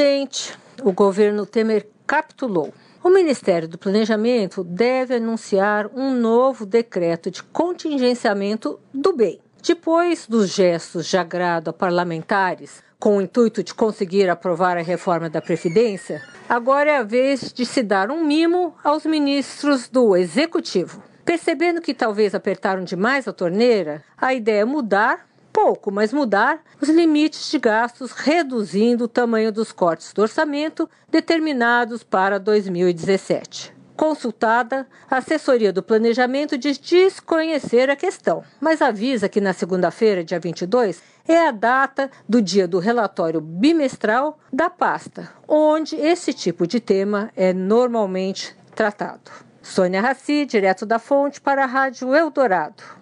Gente, o governo Temer capitulou. O Ministério do Planejamento deve anunciar um novo decreto de contingenciamento do bem. Depois dos gestos de agrado a parlamentares, com o intuito de conseguir aprovar a reforma da Previdência, agora é a vez de se dar um mimo aos ministros do Executivo. Percebendo que talvez apertaram demais a torneira, a ideia é mudar pouco, mas mudar os limites de gastos, reduzindo o tamanho dos cortes do orçamento determinados para 2017. Consultada, a assessoria do planejamento diz desconhecer a questão, mas avisa que na segunda-feira, dia 22, é a data do dia do relatório bimestral da pasta, onde esse tipo de tema é normalmente tratado. Sônia Raci, direto da fonte para a Rádio Eldorado.